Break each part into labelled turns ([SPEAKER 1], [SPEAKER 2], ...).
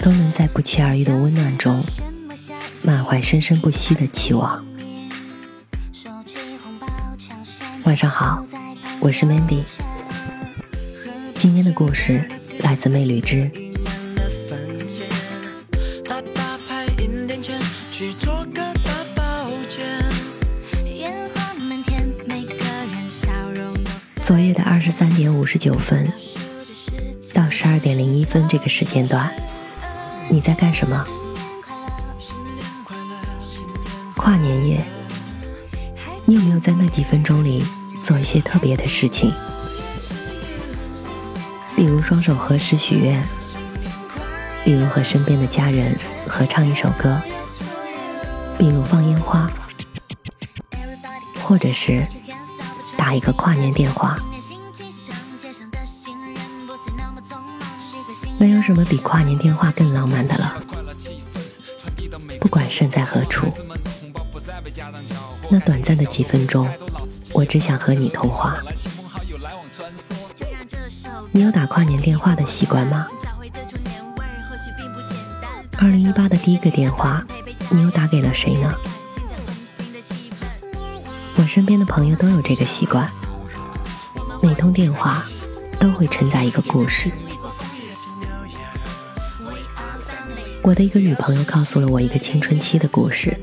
[SPEAKER 1] 都能在不期而遇的温暖中，满怀生生不息的期望。晚上好，我是 Mandy。今天的故事来自魅旅之。昨夜的二十三点五十九分。到十二点零一分这个时间段，你在干什么？跨年夜，你有没有在那几分钟里做一些特别的事情？比如双手合十许愿，比如和身边的家人合唱一首歌，比如放烟花，或者是打一个跨年电话。没有什么比跨年电话更浪漫的了。不管身在何处，那短暂的几分钟，我只想和你通话。你有打跨年电话的习惯吗？二零一八的第一个电话，你又打给了谁呢？我身边的朋友都有这个习惯，每通电话都会承载一个故事。我的一个女朋友告诉了我一个青春期的故事。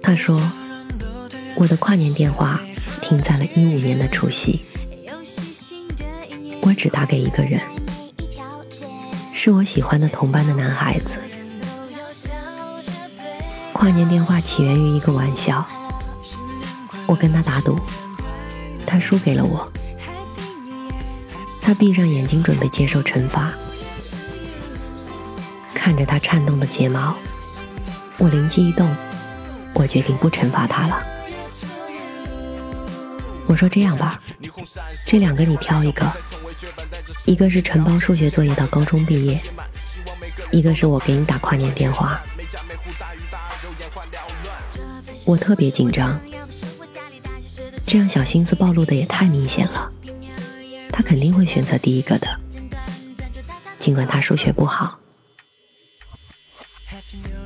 [SPEAKER 1] 她说，我的跨年电话停在了一五年的除夕，我只打给一个人，是我喜欢的同班的男孩子。跨年电话起源于一个玩笑，我跟他打赌，他输给了我，他闭上眼睛准备接受惩罚。看着他颤动的睫毛，我灵机一动，我决定不惩罚他了。我说这样吧，这两个你挑一个，一个是承包数学作业到高中毕业，一个是我给你打跨年电话。我特别紧张，这样小心思暴露的也太明显了。他肯定会选择第一个的，尽管他数学不好。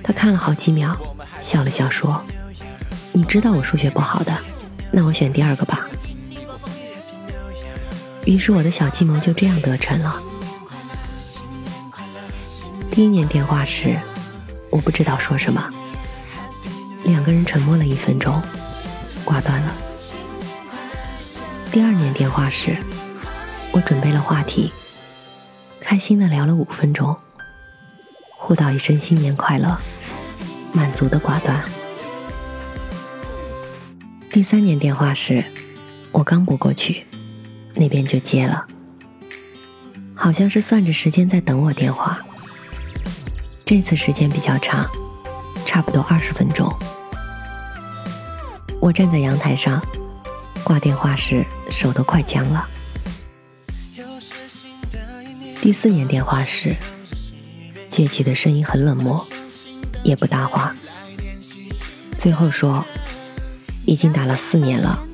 [SPEAKER 1] 他看了好几秒，笑了笑说：“你知道我数学不好的，那我选第二个吧。”于是我的小计谋就这样得逞了。第一年电话时，我不知道说什么，两个人沉默了一分钟，挂断了。第二年电话时，我准备了话题，开心的聊了五分钟，互道一声新年快乐。满足的挂断。第三年电话时，我刚拨过去，那边就接了，好像是算着时间在等我电话。这次时间比较长，差不多二十分钟。我站在阳台上，挂电话时手都快僵了。第四年电话时，接起的声音很冷漠。也不搭话，最后说：“已经打了四年了，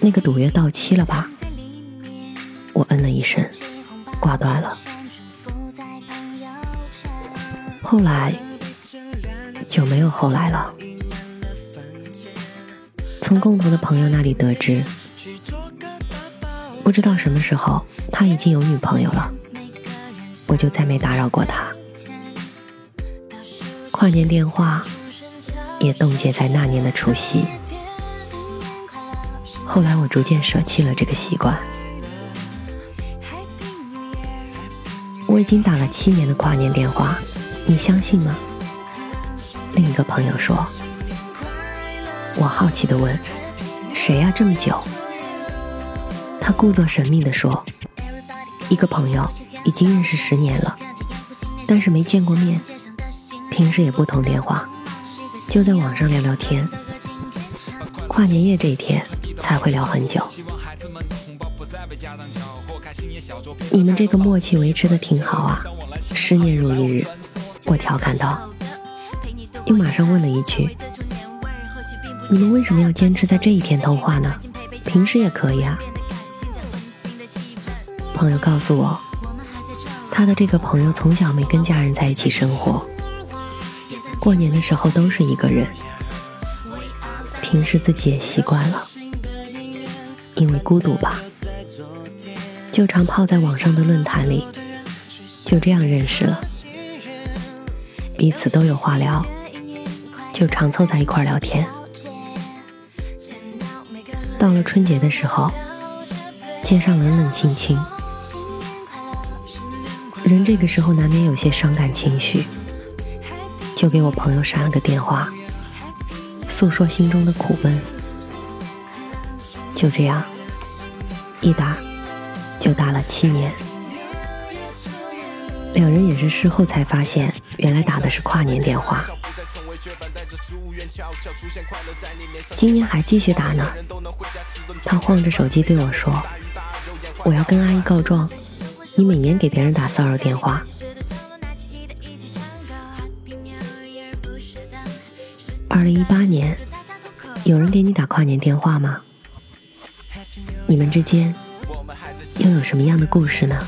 [SPEAKER 1] 那个赌约到期了吧？”我嗯了一声，挂断了。后来就没有后来了。从共同的朋友那里得知，不知道什么时候他已经有女朋友了，我就再没打扰过他。跨年电话也冻结在那年的除夕。后来我逐渐舍弃了这个习惯。我已经打了七年的跨年电话，你相信吗？另一个朋友说。我好奇的问：“谁呀？这么久？”他故作神秘的说：“一个朋友，已经认识十年了。但是没见过面，平时也不通电话，就在网上聊聊天。跨年夜这一天才会聊很久。你们这个默契维持的挺好啊，十年如一日。我调侃道，又马上问了一句：“你们为什么要坚持在这一天通话呢？平时也可以啊。”朋友告诉我，他的这个朋友从小没跟家人在一起生活，过年的时候都是一个人，平时自己也习惯了，因为孤独吧，就常泡在网上的论坛里，就这样认识了，彼此都有话聊，就常凑在一块聊天。到了春节的时候，街上冷冷清清。人这个时候难免有些伤感情绪，就给我朋友删了个电话，诉说心中的苦闷。就这样，一打就打了七年。两人也是事后才发现，原来打的是跨年电话。今年还继续打呢。他晃着手机对我说：“我要跟阿姨告状。”你每年给别人打骚扰电话。二零一八年，有人给你打跨年电话吗？你们之间又有什么样的故事呢？